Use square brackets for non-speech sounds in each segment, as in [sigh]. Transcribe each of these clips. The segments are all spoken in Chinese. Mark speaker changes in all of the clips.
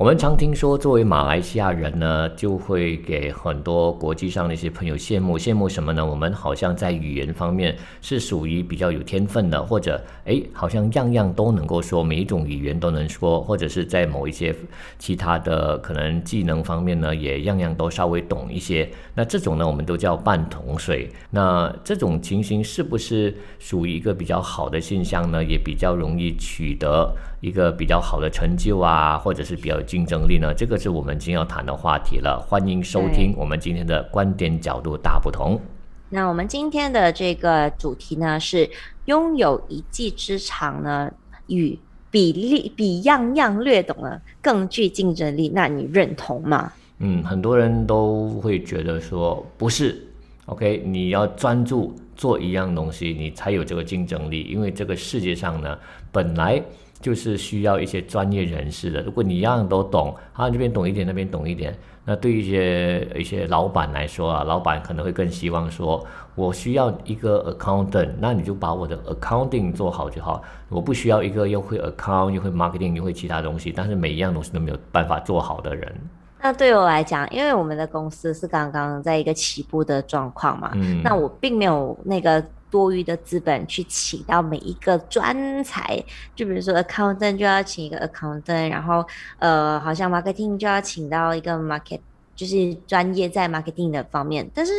Speaker 1: 我们常听说，作为马来西亚人呢，就会给很多国际上的一些朋友羡慕。羡慕什么呢？我们好像在语言方面是属于比较有天分的，或者诶，好像样样都能够说，每一种语言都能说，或者是在某一些其他的可能技能方面呢，也样样都稍微懂一些。那这种呢，我们都叫半桶水。那这种情形是不是属于一个比较好的现象呢？也比较容易取得一个比较好的成就啊，或者是比较有。竞争力呢？这个是我们今天要谈的话题了。欢迎收听我们今天的观点角度大不同。
Speaker 2: 那我们今天的这个主题呢，是拥有一技之长呢，与比例比样样略懂呢更具竞争力。那你认同吗？
Speaker 1: 嗯，很多人都会觉得说不是。OK，你要专注做一样东西，你才有这个竞争力。因为这个世界上呢，本来。就是需要一些专业人士的。如果你样样都懂，啊这边懂一点，那边懂一点，那对一些一些老板来说啊，老板可能会更希望说，我需要一个 accountant，那你就把我的 accounting 做好就好。我不需要一个又会 account 又会 marketing 又会其他东西，但是每一样东西都没有办法做好的人。
Speaker 2: 那对我来讲，因为我们的公司是刚刚在一个起步的状况嘛，那我并没有那个。多余的资本去请到每一个专才，就比如说 accountant 就要请一个 accountant，然后呃，好像 marketing 就要请到一个 market，就是专业在 marketing 的方面。但是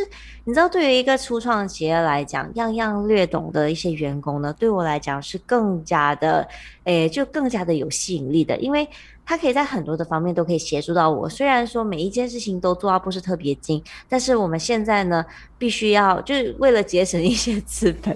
Speaker 2: 你知道，对于一个初创企业来讲，样样略懂的一些员工呢，对我来讲是更加的，诶，就更加的有吸引力的，因为。他可以在很多的方面都可以协助到我。虽然说每一件事情都做到不是特别精，但是我们现在呢，必须要就是为了节省一些资本，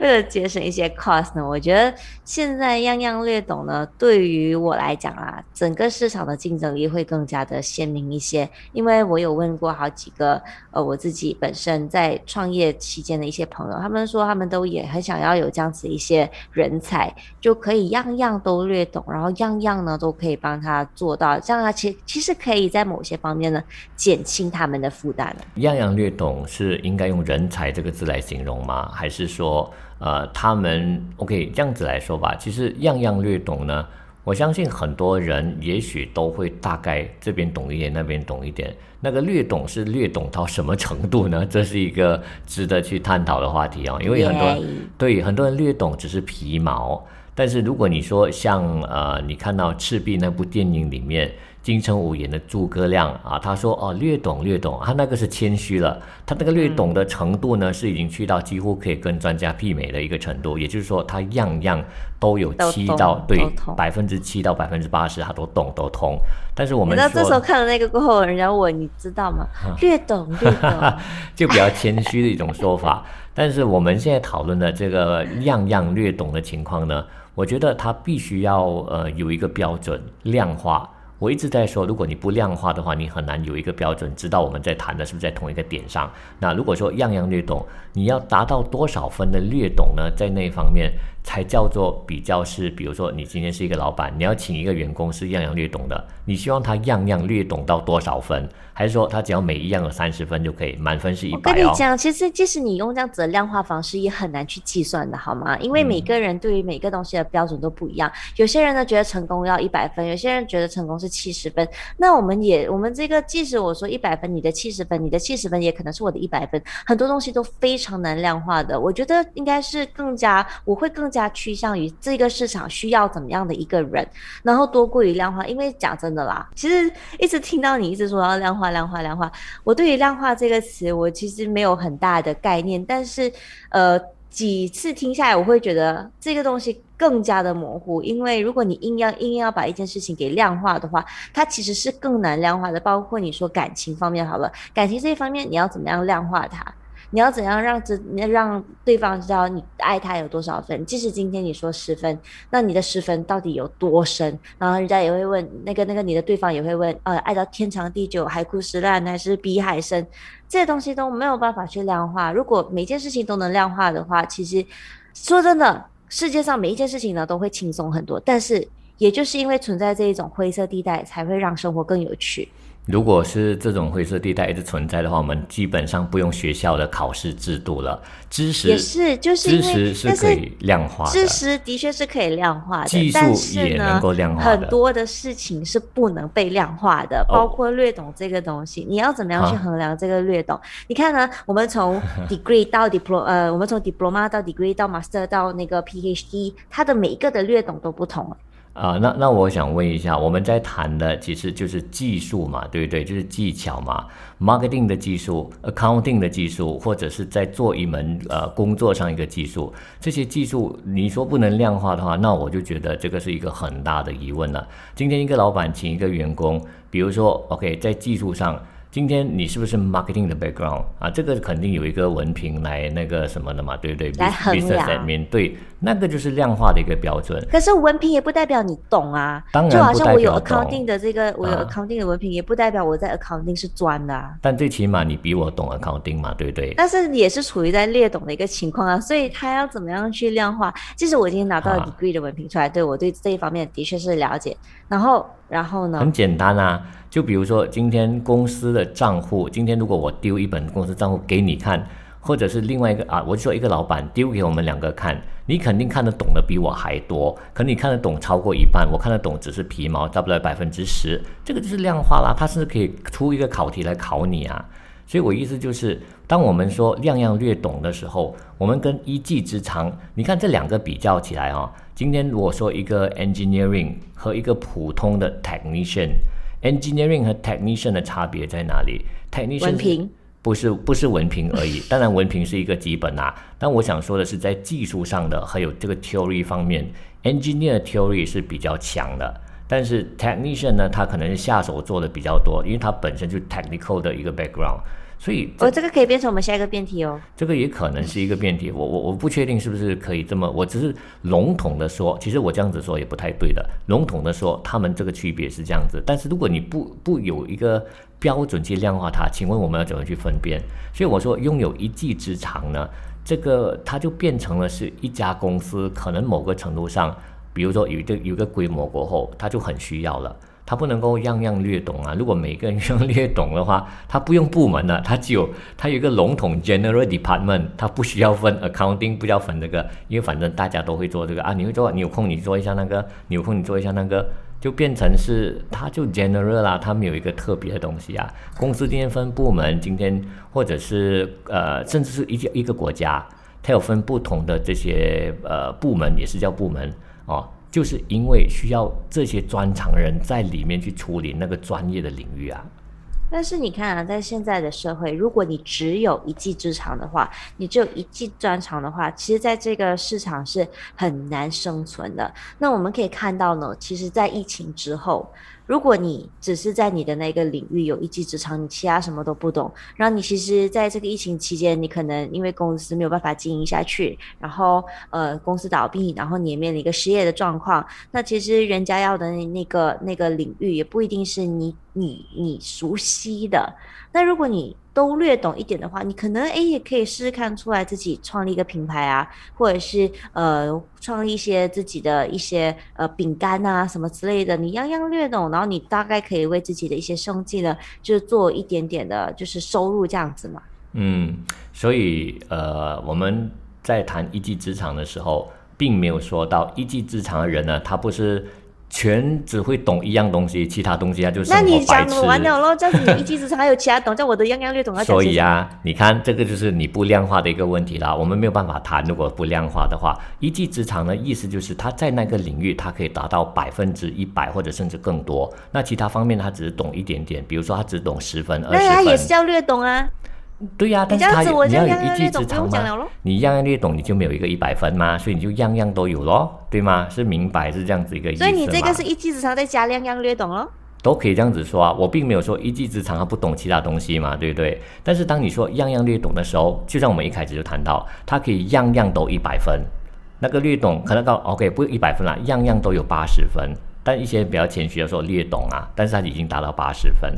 Speaker 2: 为了节省一些 cost 呢，我觉得现在样样略懂呢，对于我来讲啊，整个市场的竞争力会更加的鲜明一些。因为我有问过好几个呃，我自己本身在创业期间的一些朋友，他们说他们都也很想要有这样子一些人才，就可以样样都略懂，然后样样呢都。可以帮他做到，这样他其其实可以在某些方面呢减轻他们的负担
Speaker 1: 样样略懂是应该用人才这个字来形容吗？还是说，呃，他们 OK 这样子来说吧？其实样样略懂呢，我相信很多人也许都会大概这边懂一点，那边懂一点。那个略懂是略懂到什么程度呢？这是一个值得去探讨的话题哦。因为很多对很多人略懂只是皮毛。但是如果你说像呃，你看到《赤壁》那部电影里面。金城武演的诸葛亮啊，他说哦，略懂略懂，他那个是谦虚了，他那个略懂的程度呢，是已经去到几乎可以跟专家媲美的一个程度，也就是说，他样样都有七到对百分之七到百分之八十，他都懂都通。但是我们
Speaker 2: 那这时候看了那个过后，人家问你知道吗？略懂略懂，[laughs]
Speaker 1: 就比较谦虚的一种说法。但是我们现在讨论的这个样样略懂的情况呢，我觉得它必须要呃有一个标准量化。我一直在说，如果你不量化的话，你很难有一个标准，知道我们在谈的是不是在同一个点上。那如果说样样略懂，你要达到多少分的略懂呢？在那一方面。才叫做比较是，比如说你今天是一个老板，你要请一个员工是样样略懂的，你希望他样样略懂到多少分？还是说他只要每一样有三十分就可以，满分是一百？
Speaker 2: 我跟你讲，其实即使你用这样子的量化方式，也很难去计算的，好吗？因为每个人对于每个东西的标准都不一样。有些人呢觉得成功要一百分，有些人觉得成功是七十分。那我们也，我们这个即使我说一百分，你的七十分，你的七十分也可能是我的一百分，很多东西都非常难量化的。我觉得应该是更加，我会更。更加趋向于这个市场需要怎么样的一个人，然后多过于量化。因为讲真的啦，其实一直听到你一直说要量化、量化、量化，我对于量化这个词，我其实没有很大的概念。但是，呃，几次听下来，我会觉得这个东西更加的模糊。因为如果你硬要硬要把一件事情给量化的话，它其实是更难量化的。包括你说感情方面好了，感情这一方面，你要怎么样量化它？你要怎样让这让对方知道你爱他有多少分？即使今天你说十分，那你的十分到底有多深？然后人家也会问那个那个你的对方也会问，呃，爱到天长地久、海枯石烂还是比海深？这些东西都没有办法去量化。如果每件事情都能量化的话，其实说真的。世界上每一件事情呢都会轻松很多，但是也就是因为存在这一种灰色地带，才会让生活更有趣。
Speaker 1: 如果是这种灰色地带一直存在的话，我们基本上不用学校的考试制度了。知识
Speaker 2: 也是，就是
Speaker 1: 知识是可以量化的，
Speaker 2: 知识的确是可以量化的，
Speaker 1: 技术也能够量化
Speaker 2: 的。很多的事情是不能被量化的，包括略懂这个东西，你要怎么样去衡量这个略懂？你看呢？我们从 [laughs] degree 到 diploma，呃，我们从 diploma 到 degree 到 master 到那个 PhD，它的每一个的略懂都不同。
Speaker 1: 啊，那那我想问一下，我们在谈的其实就是技术嘛，对不对？就是技巧嘛，marketing 的技术，accounting 的技术，或者是在做一门呃工作上一个技术，这些技术你说不能量化的话，那我就觉得这个是一个很大的疑问了。今天一个老板请一个员工，比如说 OK，在技术上。今天你是不是 marketing 的 background 啊？这个肯定有一个文凭来那个什么的嘛，对不对？
Speaker 2: 来衡量。
Speaker 1: 对，那个就是量化的一个标准。
Speaker 2: 可是文凭也不代表你懂啊。
Speaker 1: 当然
Speaker 2: 就好像我有 accounting 的这个，我有 accounting 的文凭，也不代表我在 accounting 是专的。
Speaker 1: 但最起码你比我懂 accounting 嘛，对不对？
Speaker 2: 但是也是处于在略懂的一个情况啊，所以他要怎么样去量化？即使我今天拿到了 degree 的文凭出来，对我对这一方面的确是了解。然后，然后呢？
Speaker 1: 很简单啊。就比如说，今天公司的账户，今天如果我丢一本公司账户给你看，或者是另外一个啊，我就说一个老板丢给我们两个看，你肯定看得懂的比我还多，可你看得懂超过一半，我看得懂只是皮毛，大不了百分之十，这个就是量化啦，它是可以出一个考题来考你啊。所以我意思就是，当我们说样样略懂的时候，我们跟一技之长，你看这两个比较起来啊，今天如果说一个 engineering 和一个普通的 technician。Engineering 和 Technician 的差别在哪里
Speaker 2: ？Technician
Speaker 1: 不是不是文凭而已，[laughs] 当然文凭是一个基本啊。但我想说的是，在技术上的还有这个 Theory 方面，Engineer Theory 是比较强的，但是 Technician 呢，他可能是下手做的比较多，因为他本身就 Technical 的一个 background。所以，
Speaker 2: 哦，这个可以变成我们下一个辩题哦。
Speaker 1: 这个也可能是一个辩题，我我我不确定是不是可以这么，我只是笼统的说，其实我这样子说也不太对的。笼统的说，他们这个区别是这样子，但是如果你不不有一个标准去量化它，请问我们要怎么去分辨？所以我说，拥有一技之长呢，这个它就变成了是一家公司可能某个程度上，比如说有一个有个规模过后，它就很需要了。他不能够样样略懂啊！如果每个人样略懂的话，他不用部门了，他只有 [laughs] 他有一个笼统 general department，他不需要分 accounting，不需要分这个，因为反正大家都会做这个啊。你会做，你有空你做一下那个，你有空你做一下那个，就变成是他就 general 啦，他们有一个特别的东西啊。公司今天分部门，今天或者是呃，甚至是一一个国家，它有分不同的这些呃部门，也是叫部门哦。就是因为需要这些专长人在里面去处理那个专业的领域啊。
Speaker 2: 但是你看啊，在现在的社会，如果你只有一技之长的话，你只有一技专长的话，其实在这个市场是很难生存的。那我们可以看到呢，其实，在疫情之后。如果你只是在你的那个领域有一技之长，你其他什么都不懂，然后你其实在这个疫情期间，你可能因为公司没有办法经营下去，然后呃公司倒闭，然后你也面临一个失业的状况，那其实人家要的那个那个领域也不一定是你你你熟悉的。那如果你都略懂一点的话，你可能诶也可以试试看出来自己创立一个品牌啊，或者是呃创立一些自己的一些呃饼干啊什么之类的，你样样略懂，然后你大概可以为自己的一些生计呢，就是做一点点的，就是收入这样子嘛。
Speaker 1: 嗯，所以呃我们在谈一技之长的时候，并没有说到一技之长的人呢，他不是。全只会懂一样东西，其他东西他就是那
Speaker 2: 你
Speaker 1: 讲
Speaker 2: 完了咯，这样子你一技之长还有其他懂，[laughs] 叫我的样样略懂。
Speaker 1: 所以啊，你看这个就是你不量化的一个问题啦。我们没有办法谈，如果不量化的话，一技之长的意思就是他在那个领域他可以达到百分之一百或者甚至更多。那其他方面他只是懂一点点，比如说他只懂十分、二十分。那
Speaker 2: 他也是要略懂啊。
Speaker 1: 对呀，但是他你要有一技之长吗？你样样略懂，你就没有一个一百分嘛？所以你就样样都有咯，对吗？是明白是这样子一个意思
Speaker 2: 所以你这个是一技之长再加样样略懂咯。
Speaker 1: 都可以这样子说啊。我并没有说一技之长他不懂其他东西嘛，对不对？但是当你说样样略懂的时候，就像我们一开始就谈到，他可以样样都一百分，那个略懂可能到 OK 不一百分了，样样都有八十分。但一些比较谦虚的说略懂啊，但是他已经达到八十分，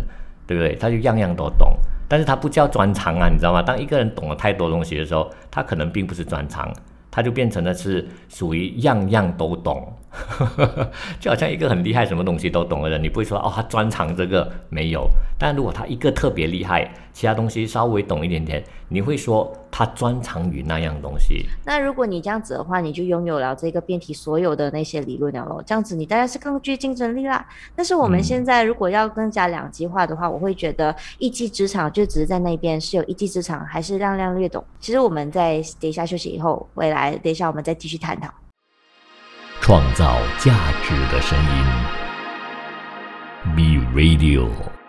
Speaker 1: 对不对？他就样样都懂。但是它不叫专长啊，你知道吗？当一个人懂了太多东西的时候，他可能并不是专长，他就变成了是属于样样都懂，[laughs] 就好像一个很厉害什么东西都懂的人，你不会说哦他专长这个没有，但如果他一个特别厉害，其他东西稍微懂一点点，你会说他专长于那样东西。
Speaker 2: 那如果你这样子的话，你就拥有了这个辩题所有的那些理论了喽。这样子你当然是更具竞争力啦。但是我们现在如果要更加两极化的话，我会觉得一技之长就只是在那边是有一技之长，还是亮亮略懂。其实我们在等一下休息以后，未来等一下我们再继续探讨。
Speaker 1: 创造价值的声音 Be Radio。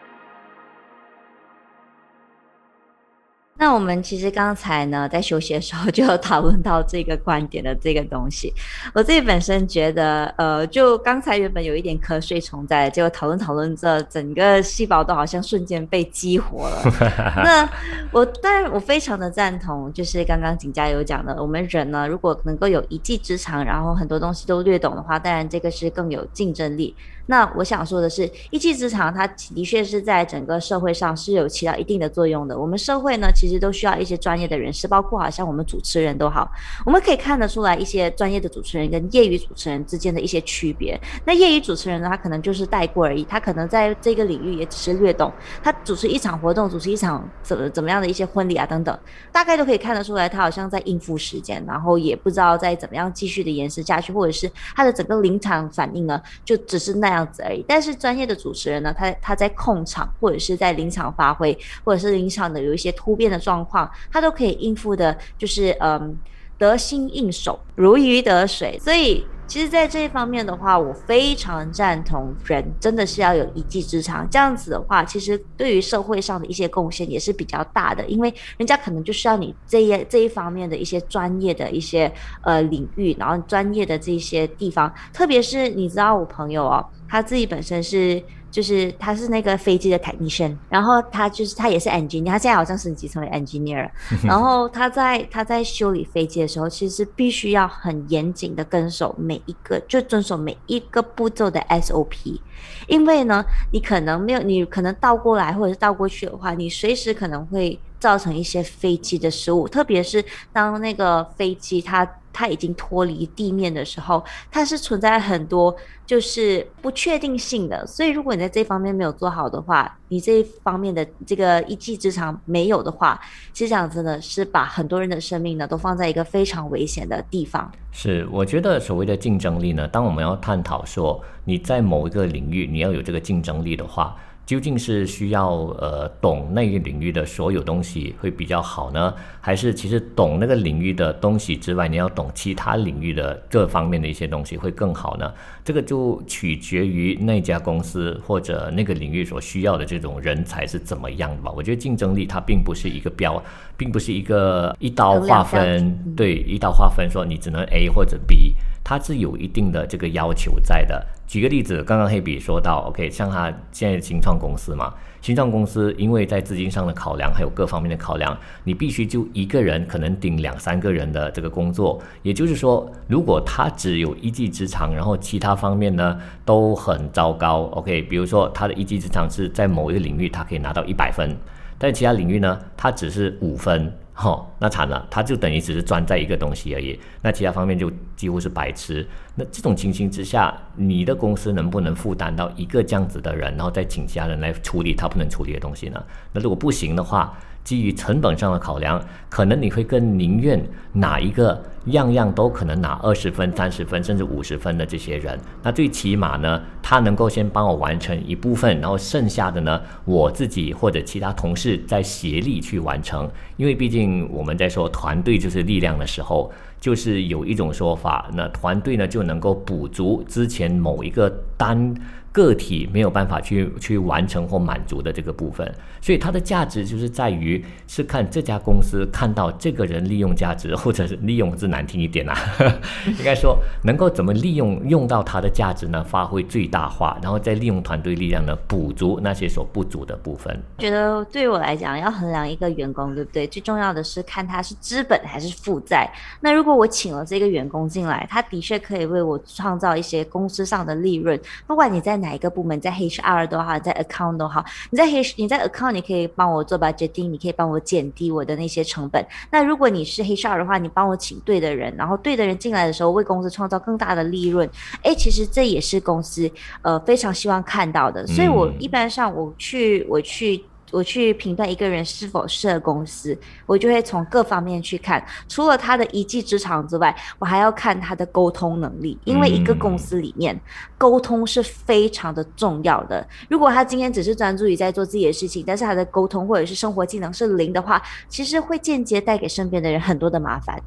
Speaker 2: 那我们其实刚才呢，在休息的时候就有讨论到这个观点的这个东西。[laughs] 我自己本身觉得，呃，就刚才原本有一点瞌睡虫在，结果讨论讨论这整个细胞都好像瞬间被激活了。[laughs] 那我当然我非常的赞同，就是刚刚景佳有讲的，我们人呢，如果能够有一技之长，然后很多东西都略懂的话，当然这个是更有竞争力。那我想说的是，一技之长，它的确是在整个社会上是有起到一定的作用的。我们社会呢，其实其实都需要一些专业的人士，包括好像我们主持人都好，我们可以看得出来一些专业的主持人跟业余主持人之间的一些区别。那业余主持人呢，他可能就是带过而已，他可能在这个领域也只是略懂。他主持一场活动，主持一场怎么怎么样的一些婚礼啊等等，大概都可以看得出来，他好像在应付时间，然后也不知道再怎么样继续的延伸下去，或者是他的整个临场反应呢，就只是那。样子而已，但是专业的主持人呢，他他在控场或者是在临场发挥，或者是临场的有一些突变的状况，他都可以应付的，就是嗯得心应手，如鱼得水，所以。其实，在这一方面的话，我非常赞同人真的是要有一技之长。这样子的话，其实对于社会上的一些贡献也是比较大的，因为人家可能就需要你这一这一方面的一些专业的一些呃领域，然后专业的这些地方。特别是你知道，我朋友哦，他自己本身是。就是他是那个飞机的 technician，然后他就是他也是 engineer，他现在好像升级成为 engineer，[laughs] 然后他在他在修理飞机的时候，其实必须要很严谨的跟守每一个，就遵守每一个步骤的 SOP，因为呢，你可能没有，你可能倒过来或者是倒过去的话，你随时可能会造成一些飞机的失误，特别是当那个飞机它。它已经脱离地面的时候，它是存在很多就是不确定性的。所以，如果你在这方面没有做好的话，你这一方面的这个一技之长没有的话，其实讲真的是把很多人的生命呢都放在一个非常危险的地方。
Speaker 1: 是，我觉得所谓的竞争力呢，当我们要探讨说你在某一个领域你要有这个竞争力的话。究竟是需要呃懂那个领域的所有东西会比较好呢，还是其实懂那个领域的东西之外，你要懂其他领域的各方面的一些东西会更好呢？这个就取决于那家公司或者那个领域所需要的这种人才是怎么样的吧。我觉得竞争力它并不是一个标，并不是一个一刀划分，对一刀划分说你只能 A 或者 B。它是有一定的这个要求在的。举个例子，刚刚黑比说到，OK，像他现在新创公司嘛，新创公司因为在资金上的考量，还有各方面的考量，你必须就一个人可能顶两三个人的这个工作。也就是说，如果他只有一技之长，然后其他方面呢都很糟糕，OK，比如说他的一技之长是在某一个领域他可以拿到一百分，但其他领域呢他只是五分。好，那惨了，他就等于只是专在一个东西而已，那其他方面就几乎是白痴。那这种情形之下，你的公司能不能负担到一个这样子的人，然后再请其他人来处理他不能处理的东西呢？那如果不行的话，基于成本上的考量，可能你会更宁愿哪一个样样都可能拿二十分、三十分甚至五十分的这些人，那最起码呢，他能够先帮我完成一部分，然后剩下的呢，我自己或者其他同事再协力去完成。因为毕竟我们在说团队就是力量的时候，就是有一种说法，那团队呢就能够补足之前某一个单。个体没有办法去去完成或满足的这个部分，所以它的价值就是在于是看这家公司看到这个人利用价值，或者是利用字难听一点啊，[laughs] 应该说能够怎么利用用到它的价值呢？发挥最大化，然后再利用团队力量呢补足那些所不足的部分。
Speaker 2: 觉得对我来讲，要衡量一个员工对不对？最重要的是看他是资本还是负债。那如果我请了这个员工进来，他的确可以为我创造一些公司上的利润。不管你在哪一个部门，在 HR 都好，在 Account 都好，你在 H 你在 Account 你可以帮我做 budgeting，你可以帮我减低我的那些成本。那如果你是 HR 的话，你帮我请对的人，然后对的人进来的时候，为公司创造更大的利润。哎，其实这也是公司呃非常希望看到的。所以我一般上我去我去。我去评断一个人是否适合公司，我就会从各方面去看。除了他的一技之长之外，我还要看他的沟通能力。因为一个公司里面，沟通是非常的重要的。如果他今天只是专注于在做自己的事情，但是他的沟通或者是生活技能是零的话，其实会间接带给身边的人很多的麻烦。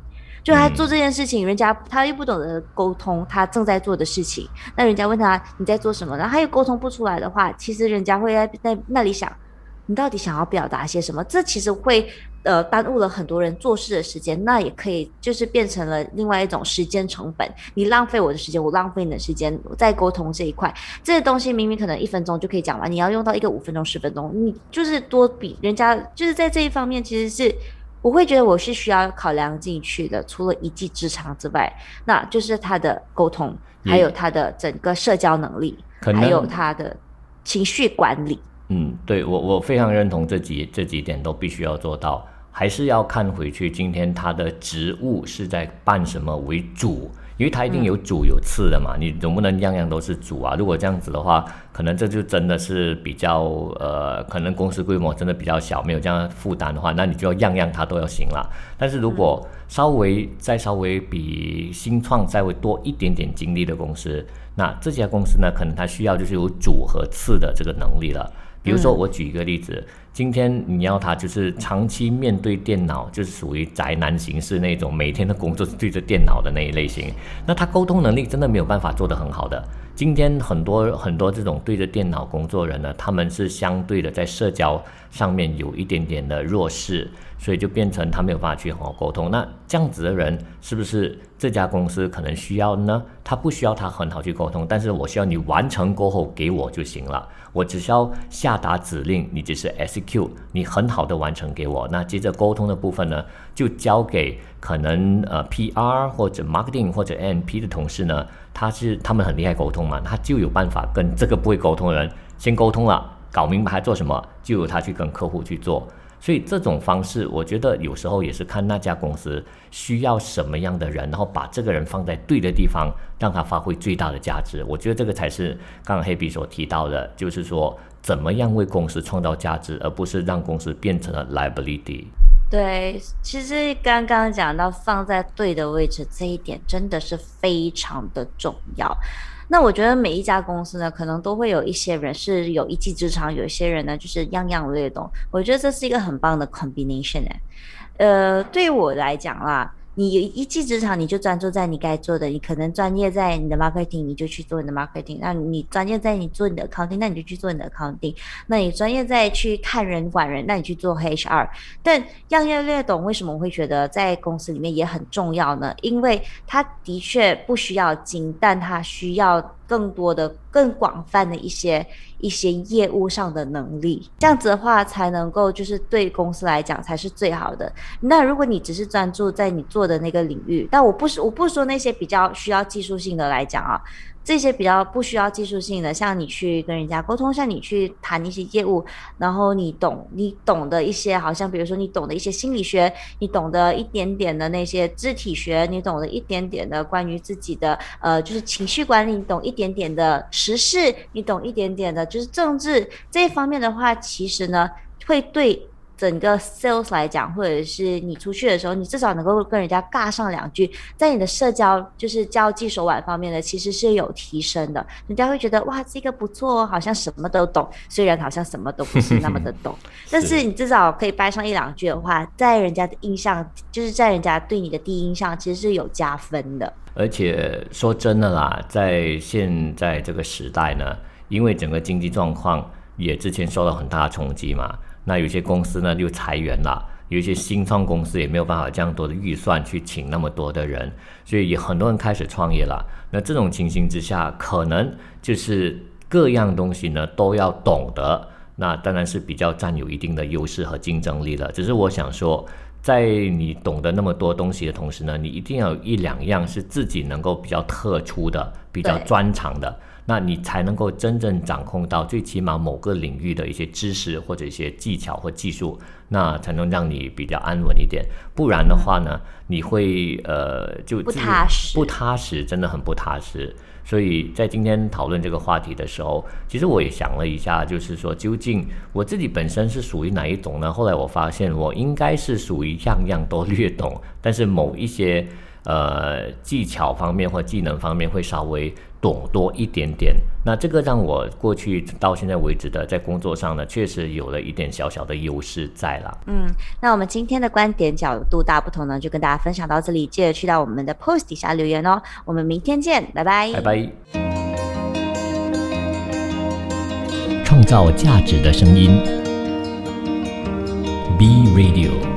Speaker 2: 就他做这件事情，人家他又不懂得沟通他正在做的事情，那人家问他你在做什么，然后他又沟通不出来的话，其实人家会在在那里想。你到底想要表达些什么？这其实会呃耽误了很多人做事的时间，那也可以就是变成了另外一种时间成本。你浪费我的时间，我浪费你的时间，在沟通这一块，这些东西明明可能一分钟就可以讲完，你要用到一个五分钟、十分钟，你就是多比人家就是在这一方面，其实是我会觉得我是需要考量进去的。除了一技之长之外，那就是他的沟通，还有他的整个社交能力，还有他的情绪管理。
Speaker 1: 嗯，对我我非常认同这几这几点都必须要做到，还是要看回去今天他的职务是在办什么为主，因为他一定有主有次的嘛，你总不能样样都是主啊。如果这样子的话，可能这就真的是比较呃，可能公司规模真的比较小，没有这样负担的话，那你就要样样他都要行了。但是如果稍微再稍微比新创再会多一点点精力的公司，那这家公司呢，可能它需要就是有主和次的这个能力了。比如说，我举一个例子，今天你要他就是长期面对电脑，就是属于宅男形式那种，每天的工作是对着电脑的那一类型，那他沟通能力真的没有办法做得很好的。今天很多很多这种对着电脑工作人呢，他们是相对的在社交上面有一点点的弱势，所以就变成他没有办法去好好沟通。那这样子的人是不是这家公司可能需要呢？他不需要他很好去沟通，但是我需要你完成过后给我就行了。我只需要下达指令，你只是 SQ，你很好的完成给我。那接着沟通的部分呢，就交给可能呃 PR 或者 Marketing 或者 NP 的同事呢，他是他们很厉害沟通嘛，他就有办法跟这个不会沟通的人先沟通了，搞明白他做什么，就由他去跟客户去做。所以这种方式，我觉得有时候也是看那家公司需要什么样的人，然后把这个人放在对的地方，让他发挥最大的价值。我觉得这个才是刚刚黑比所提到的，就是说怎么样为公司创造价值，而不是让公司变成了 liability。
Speaker 2: 对，其实刚刚讲到放在对的位置这一点，真的是非常的重要。那我觉得每一家公司呢，可能都会有一些人是有一技之长，有一些人呢就是样样略懂。我觉得这是一个很棒的 combination 哎，呃，对我来讲啦。你有一技之长，你就专注在你该做的。你可能专业在你的 marketing，你就去做你的 marketing。那你专业在你做你的 accounting，那你就去做你的 accounting。那你专业在去看人管人，那你去做 HR。但样样略懂，为什么我会觉得在公司里面也很重要呢？因为他的确不需要精，但他需要。更多的、更广泛的一些一些业务上的能力，这样子的话才能够就是对公司来讲才是最好的。那如果你只是专注在你做的那个领域，但我不是我不说那些比较需要技术性的来讲啊。这些比较不需要技术性的，像你去跟人家沟通，像你去谈一些业务，然后你懂你懂的一些，好像比如说你懂的一些心理学，你懂得一点点的那些肢体学，你懂得一点点的关于自己的呃就是情绪管理，懂一点点的时事，你懂一点点的就是政治这一方面的话，其实呢会对。整个 sales 来讲，或者是你出去的时候，你至少能够跟人家尬上两句，在你的社交就是交际手腕方面呢，其实是有提升的。人家会觉得哇，这个不错哦，好像什么都懂，虽然好像什么都不是那么的懂，[laughs] 但是你至少可以掰上一两句的话，在人家的印象，就是在人家对你的第一印象，其实是有加分的。
Speaker 1: 而且说真的啦，在现在这个时代呢，因为整个经济状况也之前受到很大的冲击嘛。那有些公司呢就裁员了，有一些新创公司也没有办法这样多的预算去请那么多的人，所以也很多人开始创业了。那这种情形之下，可能就是各样东西呢都要懂得，那当然是比较占有一定的优势和竞争力了。只是我想说。在你懂得那么多东西的同时呢，你一定要有一两样是自己能够比较特出的、比较专长的，那你才能够真正掌控到最起码某个领域的一些知识或者一些技巧或技术，那才能让你比较安稳一点。不然的话呢，你会呃就
Speaker 2: 不踏实，
Speaker 1: 不踏实，真的很不踏实。所以在今天讨论这个话题的时候，其实我也想了一下，就是说究竟我自己本身是属于哪一种呢？后来我发现我应该是属于样样都略懂，但是某一些呃技巧方面或技能方面会稍微。懂多一点点，那这个让我过去到现在为止的在工作上呢，确实有了一点小小的优势在了。
Speaker 2: 嗯，那我们今天的观点角度大不同呢，就跟大家分享到这里，记得去到我们的 post 底下留言哦。我们明天见，拜拜，
Speaker 1: 拜拜。创造价值的声音，B Radio。